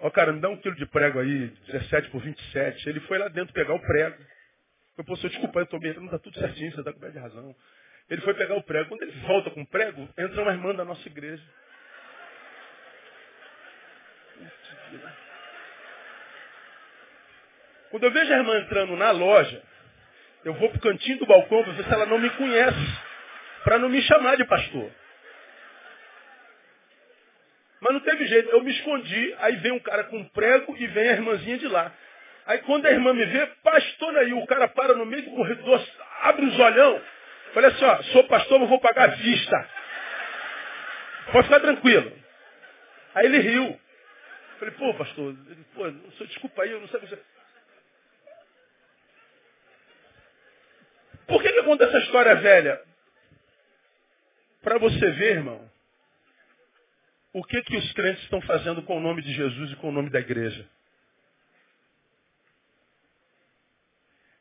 Ó, oh, cara, me dá um quilo de prego aí, 17 por 27. Ele foi lá dentro pegar o prego. Eu posso, desculpa, eu estou me não está tudo certinho, você está com de razão. Ele foi pegar o prego. Quando ele volta com o prego, entra uma irmã da nossa igreja. Quando eu vejo a irmã entrando na loja, eu vou para o cantinho do balcão para ver se ela não me conhece. Para não me chamar de pastor. Mas não teve jeito. Eu me escondi, aí vem um cara com um prego e vem a irmãzinha de lá. Aí quando a irmã me vê, pastor aí, o cara para no meio do corredor, abre os olhão. Falei assim, ó, sou pastor, mas vou pagar vista. Pode ficar tranquilo. Aí ele riu. Falei, pô, pastor, ele, pô, senhor, desculpa aí, eu não sei. Por que, que conta essa história velha? Para você ver, irmão, o que, que os crentes estão fazendo com o nome de Jesus e com o nome da igreja.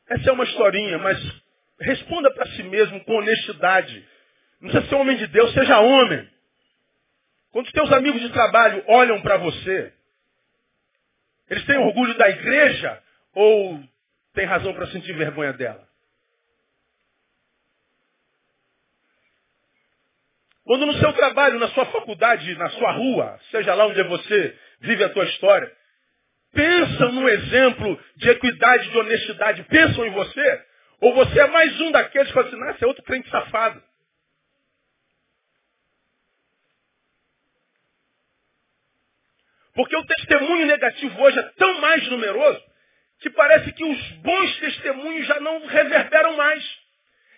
Essa é uma historinha, mas responda para si mesmo com honestidade. Não precisa ser homem de Deus, seja homem. Quando os teus amigos de trabalho olham para você, eles têm orgulho da igreja ou têm razão para sentir vergonha dela? Quando no seu trabalho, na sua faculdade, na sua rua, seja lá onde você vive a tua história, pensam no exemplo de equidade, de honestidade, pensam em você, ou você é mais um daqueles que falam assim, nossa, é outro crente safado. Porque o testemunho negativo hoje é tão mais numeroso que parece que os bons testemunhos já não reverberam mais.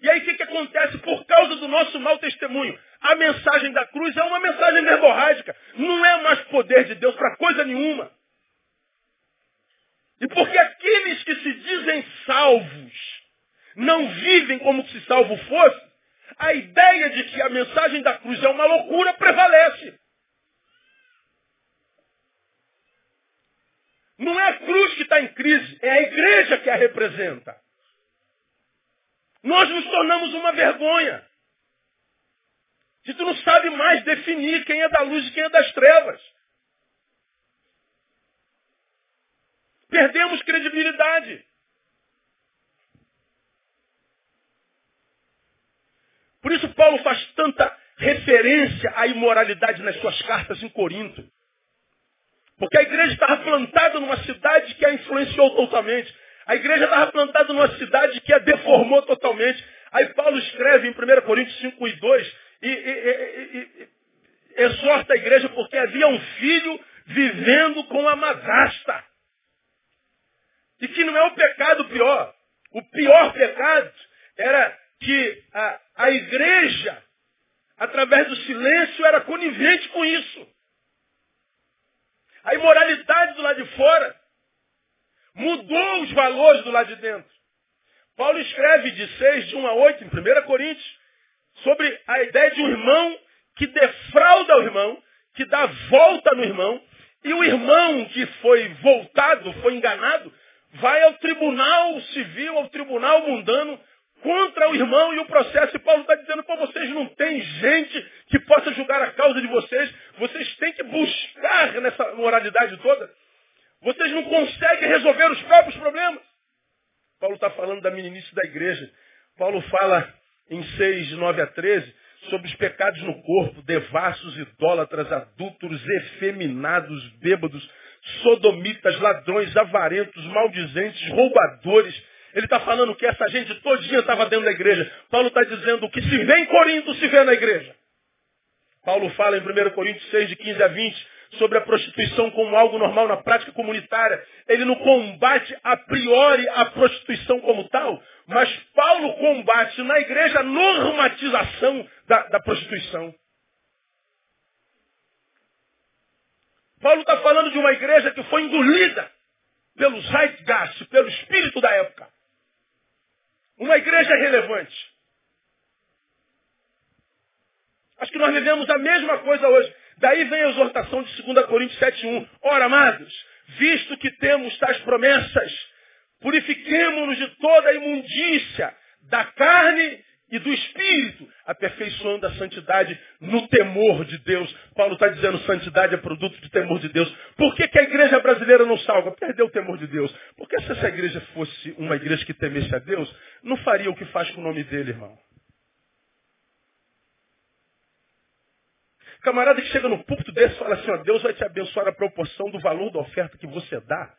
E aí o que, que acontece por causa do nosso mau testemunho? A mensagem da cruz é uma mensagem verborrágica. Não é mais poder de Deus para coisa nenhuma. E porque aqueles que se dizem salvos não vivem como se salvo fosse, a ideia de que a mensagem da cruz é uma loucura prevalece. Não é a cruz que está em crise, é a igreja que a representa. Nós nos tornamos uma vergonha. Se tu não sabe mais definir quem é da luz e quem é das trevas. Perdemos credibilidade. Por isso Paulo faz tanta referência à imoralidade nas suas cartas em Corinto. Porque a igreja estava plantada numa cidade que a influenciou totalmente. A igreja estava plantada numa cidade que a deformou totalmente. Aí Paulo escreve em 1 Coríntios 5 e 2 e, e, e, exorta a igreja porque havia um filho vivendo com a madrasta. E que não é o pecado pior. O pior pecado era que a, a igreja, através do silêncio, era conivente com isso. A imoralidade do lado de fora Mudou os valores do lado de dentro. Paulo escreve de 6, de 1 a 8, em 1 Coríntios, sobre a ideia de um irmão que defrauda o irmão, que dá volta no irmão, e o irmão que foi voltado, foi enganado, vai ao tribunal civil, ao tribunal mundano, contra o irmão e o processo. E Paulo está dizendo, para vocês não tem gente que possa julgar a causa de vocês. Vocês têm que buscar nessa moralidade toda vocês não conseguem resolver os próprios problemas. Paulo está falando da meninice da igreja. Paulo fala em 6, 9 a 13, sobre os pecados no corpo, devassos, idólatras, adúlteros, efeminados, bêbados, sodomitas, ladrões, avarentos, maldizentes, roubadores. Ele está falando que essa gente todinha estava dentro da igreja. Paulo está dizendo que se vê em Corinto, se vê na igreja. Paulo fala em 1 Coríntios 6, de 15 a 20, sobre a prostituição como algo normal na prática comunitária. Ele não combate a priori a prostituição como tal, mas Paulo combate na igreja a normatização da, da prostituição. Paulo está falando de uma igreja que foi engolida pelo zeitgeist, pelo espírito da época. Uma igreja relevante. Acho que nós vivemos a mesma coisa hoje. Daí vem a exortação de 2 Coríntios 7.1. Ora, amados, visto que temos tais promessas, purifiquemo-nos de toda a imundícia da carne e do espírito, aperfeiçoando a santidade no temor de Deus. Paulo está dizendo santidade é produto do temor de Deus. Por que, que a igreja brasileira não salva? Perdeu o temor de Deus. Porque se essa igreja fosse uma igreja que temesse a Deus, não faria o que faz com o nome dele, irmão. Camarada que chega no púlpito desse e fala assim, ó, Deus vai te abençoar a proporção do valor da oferta que você dá.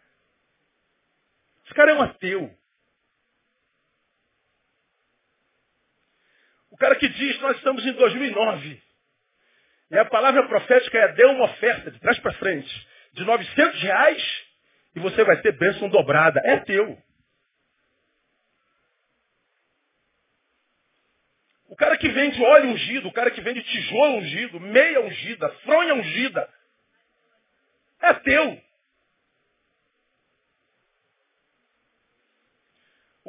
Esse cara é um ateu. O cara que diz, nós estamos em 2009. E a palavra profética é, dê uma oferta, de trás para frente, de 900 reais, e você vai ter bênção dobrada. É teu. O cara que vende óleo ungido, o cara que vende tijolo ungido, meia ungida, fronha ungida, é teu.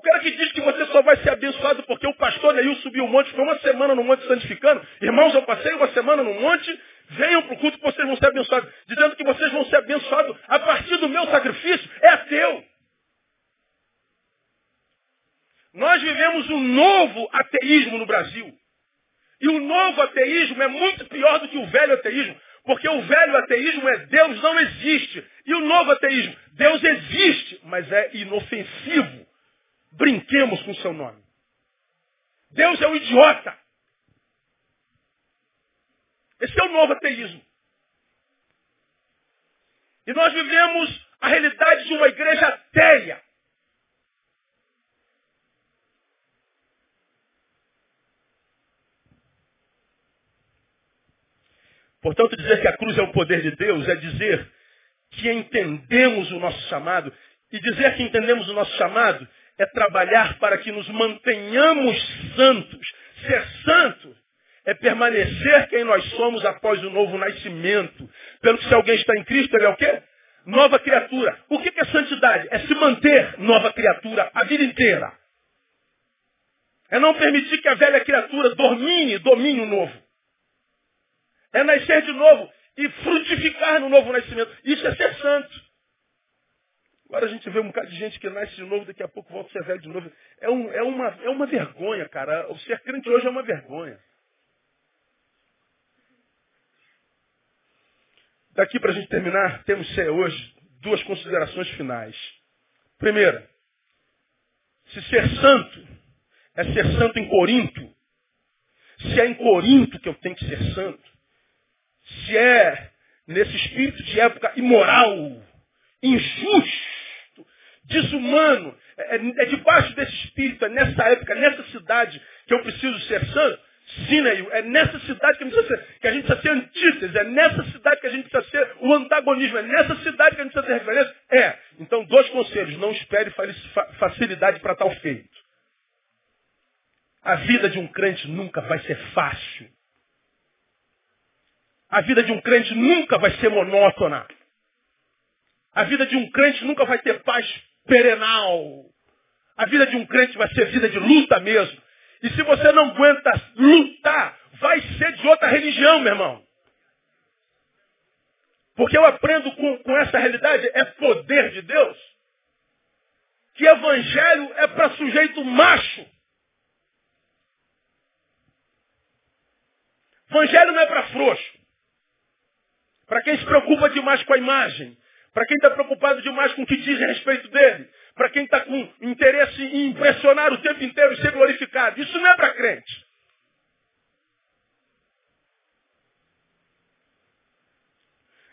Cara que diz que você só vai ser abençoado porque o pastor Neil subiu o monte, foi uma semana no monte santificando. Irmãos, eu passei uma semana no monte, venham para o culto que vocês vão ser abençoados. Dizendo que vocês vão ser abençoados a partir do meu sacrifício, é teu. Nós vivemos um novo ateísmo no Brasil. E o novo ateísmo é muito pior do que o velho ateísmo. Porque o velho ateísmo é Deus não existe. E o novo ateísmo, Deus existe, mas é inofensivo. Brinquemos com o seu nome. Deus é um idiota. Esse é o novo ateísmo. E nós vivemos a realidade de uma igreja ateia. Portanto, dizer que a cruz é o poder de Deus é dizer que entendemos o nosso chamado. E dizer que entendemos o nosso chamado é trabalhar para que nos mantenhamos santos. Ser santo é permanecer quem nós somos após o novo nascimento. Pelo que se alguém está em Cristo, ele é o quê? Nova criatura. O que é santidade? É se manter nova criatura a vida inteira. É não permitir que a velha criatura domine, domine o novo. É nascer de novo e frutificar no novo nascimento. Isso é ser santo. Agora a gente vê um bocado de gente que nasce de novo, daqui a pouco volta a ser velho de novo. É, um, é, uma, é uma vergonha, cara. O ser crente hoje é uma vergonha. Daqui para a gente terminar, temos hoje duas considerações finais. Primeira, se ser santo é ser santo em Corinto, se é em Corinto que eu tenho que ser santo, se é nesse espírito de época imoral, injusto, desumano, é, é, é debaixo desse espírito, é nessa época, nessa cidade que eu preciso ser santo, Sineio, é nessa cidade que a, gente precisa ser, que a gente precisa ser antítese, é nessa cidade que a gente precisa ser o antagonismo, é nessa cidade que a gente precisa ter referência? É. Então, dois conselhos, não espere facilidade para tal feito. A vida de um crente nunca vai ser fácil. A vida de um crente nunca vai ser monótona. A vida de um crente nunca vai ter paz perenal. A vida de um crente vai ser vida de luta mesmo. E se você não aguenta lutar, vai ser de outra religião, meu irmão. Porque eu aprendo com, com essa realidade, é poder de Deus, que evangelho é para sujeito macho. Evangelho não é para frouxo. Para quem se preocupa demais com a imagem. Para quem está preocupado demais com o que diz respeito dele. Para quem está com interesse em impressionar o tempo inteiro e ser glorificado. Isso não é para crente.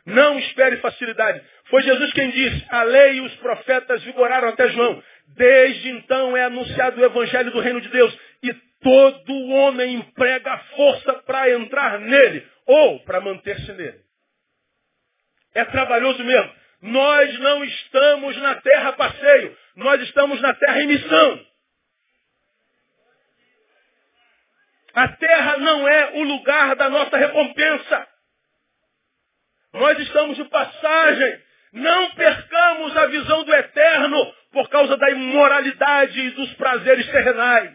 Não espere facilidade. Foi Jesus quem disse, a lei e os profetas vigoraram até João. Desde então é anunciado o evangelho do reino de Deus. E todo homem emprega força para entrar nele ou para manter-se nele. É trabalhoso mesmo. Nós não estamos na terra passeio, nós estamos na terra em missão. A terra não é o lugar da nossa recompensa. Nós estamos de passagem. Não percamos a visão do eterno por causa da imoralidade e dos prazeres terrenais.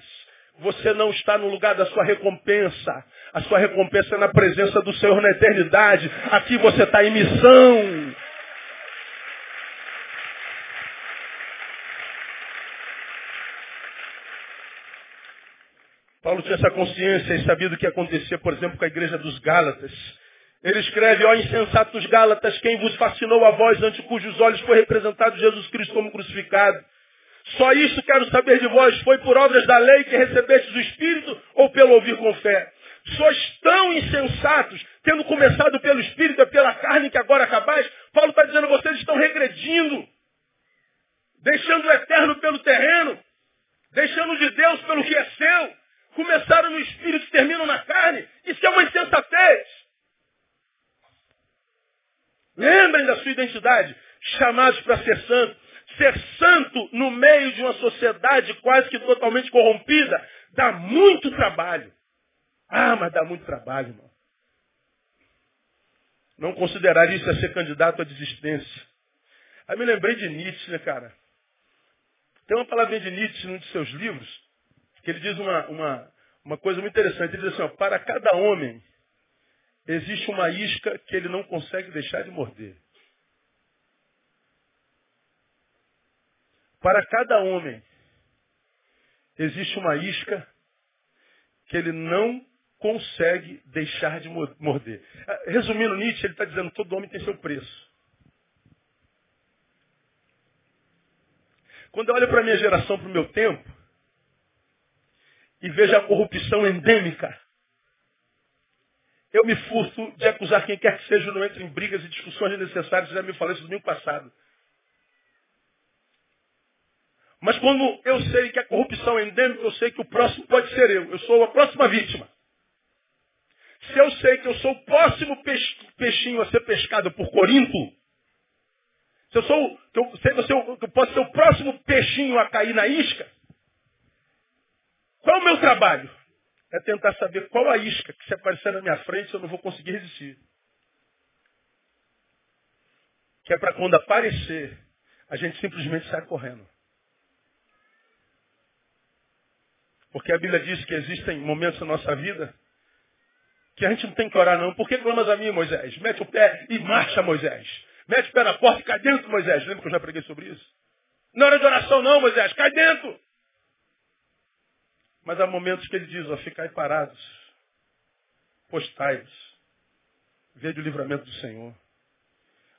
Você não está no lugar da sua recompensa. A sua recompensa é na presença do Senhor na eternidade. Aqui você está em missão. Paulo tinha essa consciência e sabia do que acontecia, por exemplo, com a igreja dos Gálatas. Ele escreve, ó insensatos Gálatas, quem vos fascinou a voz ante cujos olhos foi representado Jesus Cristo como crucificado? Só isso quero saber de vós, foi por obras da lei que recebestes o Espírito ou pelo ouvir com fé? Sois tão insensatos, tendo começado pelo Espírito e pela carne que agora acabais. Paulo está dizendo, vocês estão regredindo, deixando o eterno pelo terreno, deixando de Deus pelo que é seu. Começaram no espírito e terminam na carne. Isso é uma insensatez. Lembrem da sua identidade. Chamados para ser santo. Ser santo no meio de uma sociedade quase que totalmente corrompida dá muito trabalho. Ah, mas dá muito trabalho, irmão. Não considerar isso é ser candidato à desistência. Aí me lembrei de Nietzsche, né, cara? Tem uma palavrinha de Nietzsche num de seus livros, que ele diz uma, uma, uma coisa muito interessante. Ele diz assim, ó, para cada homem existe uma isca que ele não consegue deixar de morder. Para cada homem existe uma isca que ele não consegue deixar de morder. Resumindo Nietzsche, ele está dizendo que todo homem tem seu preço. Quando eu olho para a minha geração, para o meu tempo, e vejo a corrupção endêmica, eu me furto de acusar quem quer que seja, não entre em brigas e discussões necessárias, já me falei isso domingo passado. Mas quando eu sei que a corrupção é endêmica, eu sei que o próximo pode ser eu. Eu sou a próxima vítima. Se eu sei que eu sou o próximo peixinho a ser pescado por Corinto, se eu sou, que eu, sei que eu posso ser o próximo peixinho a cair na isca, qual o meu trabalho? É tentar saber qual a isca que se aparecer na minha frente eu não vou conseguir resistir. Que é para quando aparecer, a gente simplesmente sai correndo. Porque a Bíblia diz que existem momentos na nossa vida que a gente não tem que orar não. Por que clamas a mim, Moisés? Mete o pé e marcha, Moisés. Mete o pé na porta e cai dentro, Moisés. Lembra que eu já preguei sobre isso? Não é hora de oração não, Moisés. Cai dentro. Mas há momentos que ele diz, ó, ficai parados. Postai-vos. Veja o livramento do Senhor.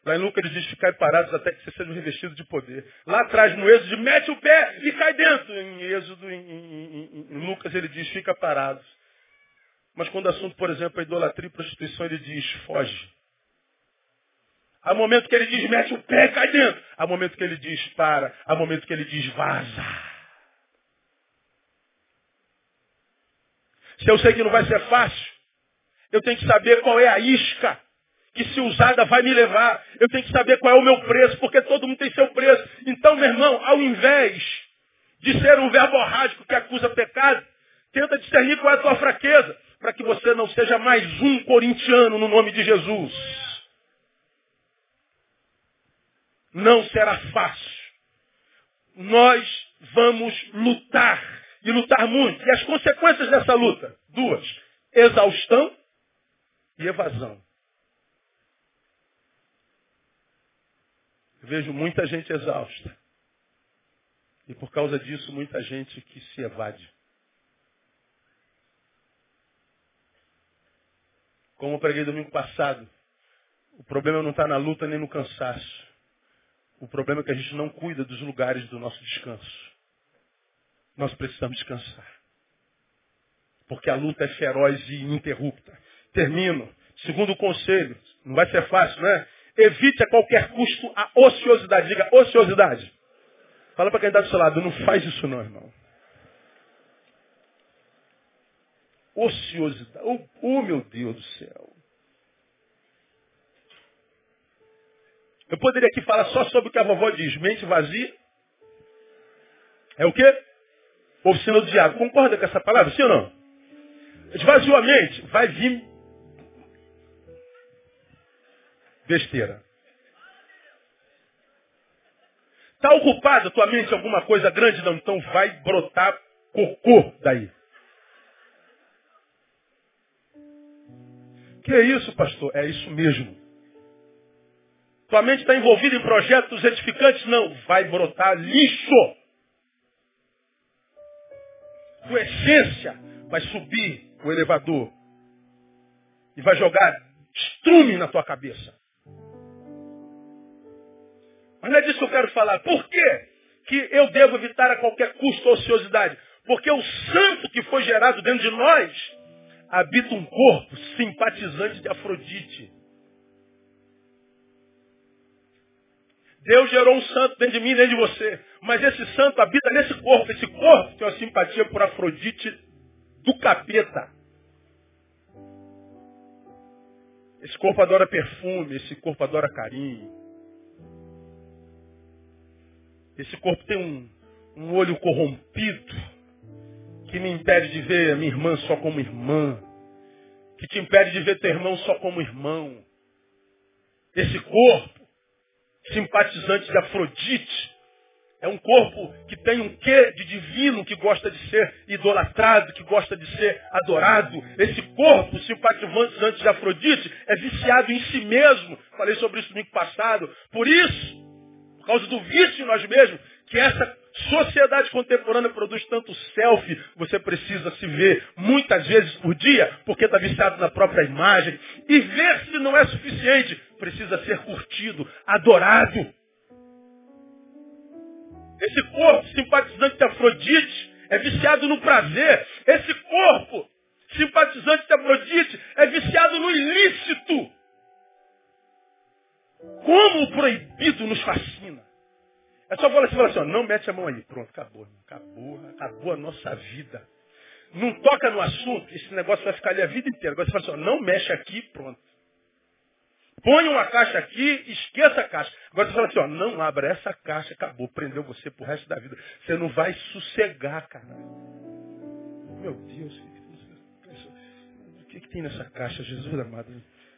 Lá em Lucas ele diz, ficai parados até que vocês sejam revestidos de poder. Lá atrás, no Êxodo, mete o pé e cai dentro. Em Êxodo, em, em, em Lucas, ele diz, fica parados. Mas quando o assunto, por exemplo, é idolatria e prostituição, ele diz, foge. Há momento que ele diz, mete o pé e cai dentro. Há momento que ele diz, para. Há momento que ele diz, vaza. Se eu sei que não vai ser fácil, eu tenho que saber qual é a isca que se usada vai me levar. Eu tenho que saber qual é o meu preço, porque todo mundo tem seu preço. Então, meu irmão, ao invés de ser um verbo orrágico que acusa pecado, tenta discernir qual é a tua fraqueza para que você não seja mais um corintiano no nome de Jesus. Não será fácil. Nós vamos lutar. E lutar muito. E as consequências dessa luta? Duas. Exaustão e evasão. vejo muita gente exausta. E por causa disso, muita gente que se evade. Como eu preguei domingo passado, o problema não está na luta nem no cansaço. O problema é que a gente não cuida dos lugares do nosso descanso. Nós precisamos descansar. Porque a luta é feroz e ininterrupta. Termino. Segundo o conselho, não vai ser fácil, né? Evite a qualquer custo a ociosidade. Diga ociosidade. Fala para quem está do seu lado, não faz isso não, irmão. ociosidade. Oh, oh, meu Deus do céu. Eu poderia aqui falar só sobre o que a vovó diz. Mente vazia. É o quê? Oficina do diabo. Concorda com essa palavra, sim ou não? Esvaziou a mente, vai vir besteira. Está ocupada tua mente alguma coisa grande? Não, então vai brotar cocô daí. Que é isso, pastor? É isso mesmo. Tua mente está envolvida em projetos edificantes? Não. Vai brotar lixo. Tua essência vai subir o elevador e vai jogar estrume na tua cabeça. Mas não é disso que eu quero falar. Por quê que eu devo evitar a qualquer custo a ociosidade? Porque o santo que foi gerado dentro de nós habita um corpo simpatizante de Afrodite. Deus gerou um santo dentro de mim e dentro de você. Mas esse santo habita nesse corpo. Esse corpo tem uma simpatia por Afrodite do capeta. Esse corpo adora perfume, esse corpo adora carinho. Esse corpo tem um, um olho corrompido que me impede de ver a minha irmã só como irmã, que te impede de ver teu irmão só como irmão. Esse corpo, simpatizante de Afrodite, é um corpo que tem um quê de divino, que gosta de ser idolatrado, que gosta de ser adorado. Esse corpo simpatizante de Afrodite é viciado em si mesmo. Falei sobre isso no domingo passado. Por isso, por causa do vício em nós mesmos, que essa sociedade contemporânea produz tanto selfie, você precisa se ver muitas vezes por dia, porque está viciado na própria imagem. E ver-se não é suficiente, precisa ser curtido, adorado. Esse corpo simpatizante de Afrodite é viciado no prazer. Esse corpo simpatizante de Afrodite é viciado no ilícito. Como o proibido nos fascina. É só falar assim, falar assim ó, não mete a mão aí. Pronto, acabou. Acabou, acabou a nossa vida. Não toca no assunto, esse negócio vai ficar ali a vida inteira. Agora você fala assim, ó, não mexe aqui, pronto. Põe uma caixa aqui, esqueça a caixa. Agora você fala assim, ó, não abra essa caixa, acabou, prendeu você pro resto da vida. Você não vai sossegar, cara. Meu Deus, o que, que tem nessa caixa, Jesus amado?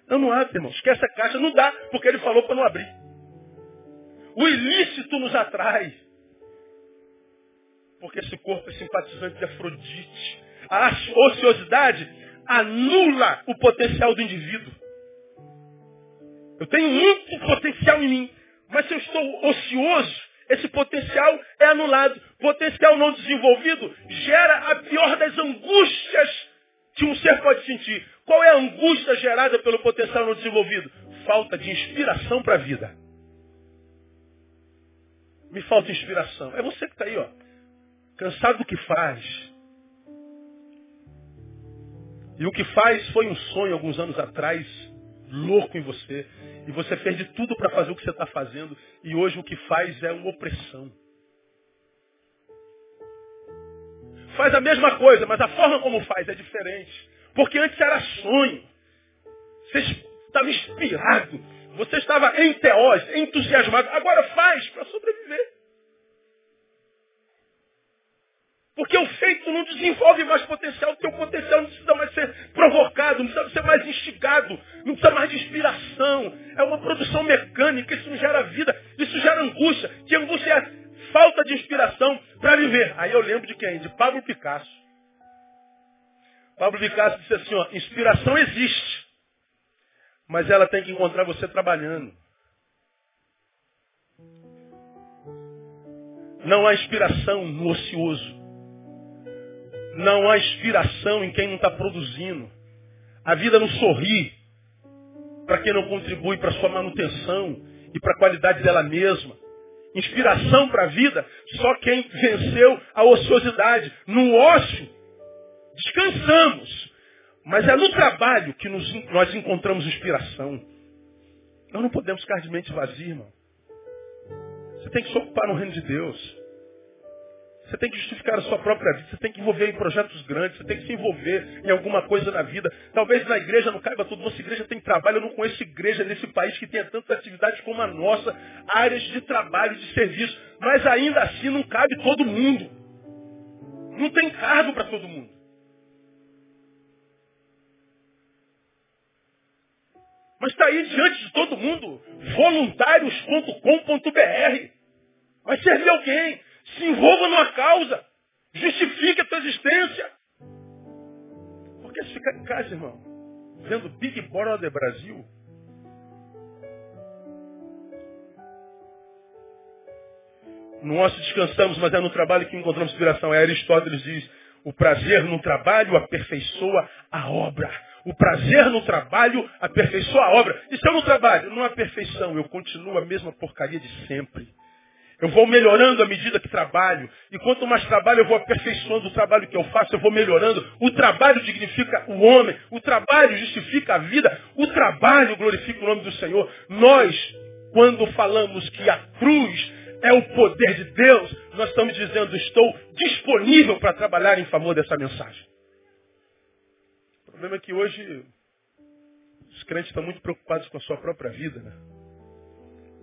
Não, não abre, irmão. Esquece a caixa, não dá, porque ele falou para não abrir. O ilícito nos atrai. Porque esse corpo é simpatizante de Afrodite. A ociosidade anula o potencial do indivíduo. Eu tenho muito potencial em mim. Mas se eu estou ocioso, esse potencial é anulado. Potencial não desenvolvido gera a pior das angústias que um ser pode sentir. Qual é a angústia gerada pelo potencial não desenvolvido? Falta de inspiração para a vida. Me falta inspiração. É você que está aí, ó. Cansado do que faz. E o que faz foi um sonho alguns anos atrás louco em você. E você fez de tudo para fazer o que você está fazendo. E hoje o que faz é uma opressão. Faz a mesma coisa, mas a forma como faz é diferente. Porque antes era sonho. Você estava inspirado. Você estava em entusiasmado. Agora faz para sobreviver. Porque o feito não desenvolve mais potencial, o teu potencial não precisa mais ser provocado, não precisa ser mais instigado, não precisa mais de inspiração. É uma produção mecânica, isso não gera vida, isso gera angústia. Que angústia é falta de inspiração para viver. Aí eu lembro de quem? De Pablo Picasso. Pablo Picasso disse assim, ó, inspiração existe, mas ela tem que encontrar você trabalhando. Não há inspiração no ocioso. Não há inspiração em quem não está produzindo. A vida não sorri para quem não contribui para sua manutenção e para a qualidade dela mesma. Inspiração para a vida só quem venceu a ociosidade. No ócio, descansamos. Mas é no trabalho que nos, nós encontramos inspiração. Nós não podemos ficar de mente vazia, irmão. Você tem que se ocupar no reino de Deus. Você tem que justificar a sua própria vida, você tem que envolver em projetos grandes, você tem que se envolver em alguma coisa na vida. Talvez na igreja não caiba tudo, nossa igreja tem trabalho, eu não conheço igreja nesse país que tenha tantas atividades como a nossa, áreas de trabalho, de serviço, mas ainda assim não cabe todo mundo. Não tem cargo para todo mundo. Mas está aí diante de todo mundo, voluntários.com.br. Vai servir alguém. Se envolva numa causa. Justifique a tua existência. Porque se ficar em casa, irmão, vendo Big Brother Brasil, nosso descansamos, mas é no trabalho que encontramos inspiração. É Aristóteles diz, o prazer no trabalho aperfeiçoa a obra. O prazer no trabalho aperfeiçoa a obra. É no trabalho, não a perfeição. Eu continuo a mesma porcaria de sempre. Eu vou melhorando à medida que trabalho. E quanto mais trabalho, eu vou aperfeiçoando o trabalho que eu faço, eu vou melhorando. O trabalho dignifica o homem. O trabalho justifica a vida. O trabalho glorifica o nome do Senhor. Nós, quando falamos que a cruz é o poder de Deus, nós estamos dizendo, estou disponível para trabalhar em favor dessa mensagem. problema é que hoje os crentes estão muito preocupados com a sua própria vida. Né?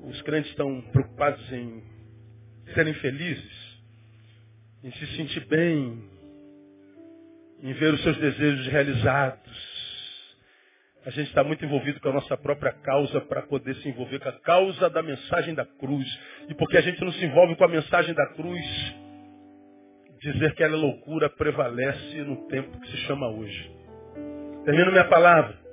Os crentes estão preocupados em serem felizes, em se sentir bem, em ver os seus desejos realizados. A gente está muito envolvido com a nossa própria causa para poder se envolver com a causa da mensagem da cruz. E porque a gente não se envolve com a mensagem da cruz, dizer que ela é loucura prevalece no tempo que se chama hoje. Termino minha palavra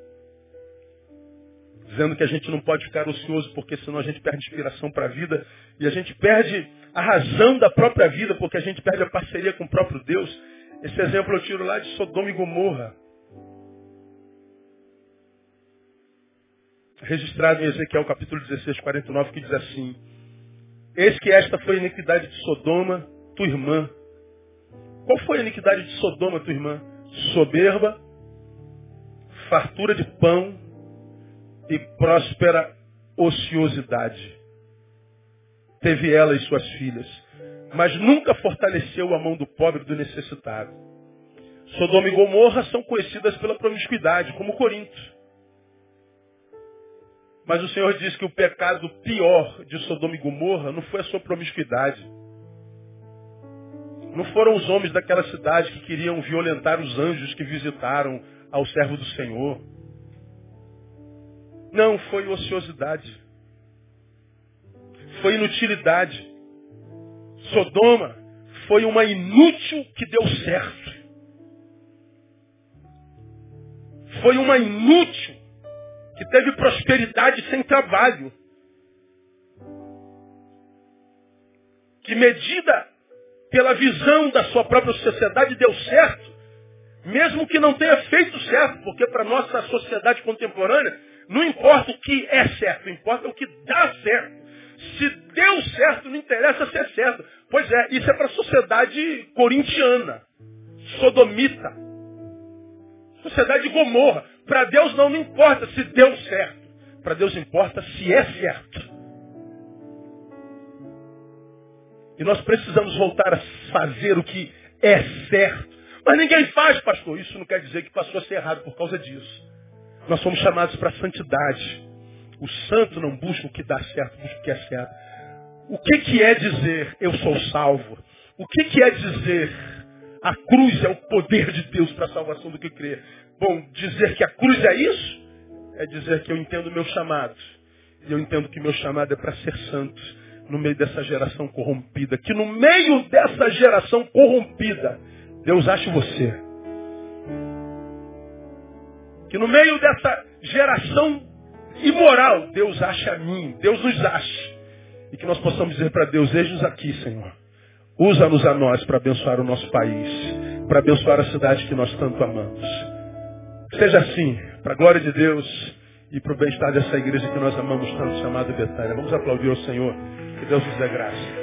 dizendo que a gente não pode ficar ocioso, porque senão a gente perde inspiração para a vida e a gente perde a razão da própria vida, porque a gente perde a parceria com o próprio Deus. Esse exemplo eu tiro lá de Sodoma e Gomorra. Registrado em Ezequiel capítulo 16, 49, que diz assim: Eis que esta foi a iniquidade de Sodoma, tua irmã. Qual foi a iniquidade de Sodoma, tua irmã? Soberba, fartura de pão e próspera ociosidade. Teve ela e suas filhas, mas nunca fortaleceu a mão do pobre e do necessitado. Sodoma e Gomorra são conhecidas pela promiscuidade, como Corinto. Mas o Senhor diz que o pecado pior de Sodoma e Gomorra não foi a sua promiscuidade. Não foram os homens daquela cidade que queriam violentar os anjos que visitaram ao servo do Senhor. Não, foi ociosidade. Foi inutilidade. Sodoma foi uma inútil que deu certo. Foi uma inútil que teve prosperidade sem trabalho. Que medida pela visão da sua própria sociedade deu certo, mesmo que não tenha feito certo, porque para nossa sociedade contemporânea não importa o que é certo, importa o que dá certo. Se deu certo, não interessa se é certo. Pois é, isso é para a sociedade corintiana, sodomita, sociedade gomorra. Para Deus não, não importa se deu certo. Para Deus importa se é certo. E nós precisamos voltar a fazer o que é certo. Mas ninguém faz, pastor. Isso não quer dizer que passou a ser errado por causa disso. Nós somos chamados para a santidade. O santo não busca o que dá certo, busca o que é certo. O que, que é dizer eu sou salvo? O que, que é dizer a cruz é o poder de Deus para a salvação do que crê? Bom, dizer que a cruz é isso, é dizer que eu entendo o meu chamado. E eu entendo que meu chamado é para ser santo no meio dessa geração corrompida. Que no meio dessa geração corrompida, Deus ache você. Que no meio dessa geração imoral, Deus acha a mim, Deus nos ache. E que nós possamos dizer para Deus, eis-nos aqui, Senhor. Usa-nos a nós para abençoar o nosso país, para abençoar a cidade que nós tanto amamos. Seja assim, para a glória de Deus e para o bem-estar dessa igreja que nós amamos tanto, chamada Betânia. Vamos aplaudir ao Senhor. Que Deus nos dê graça.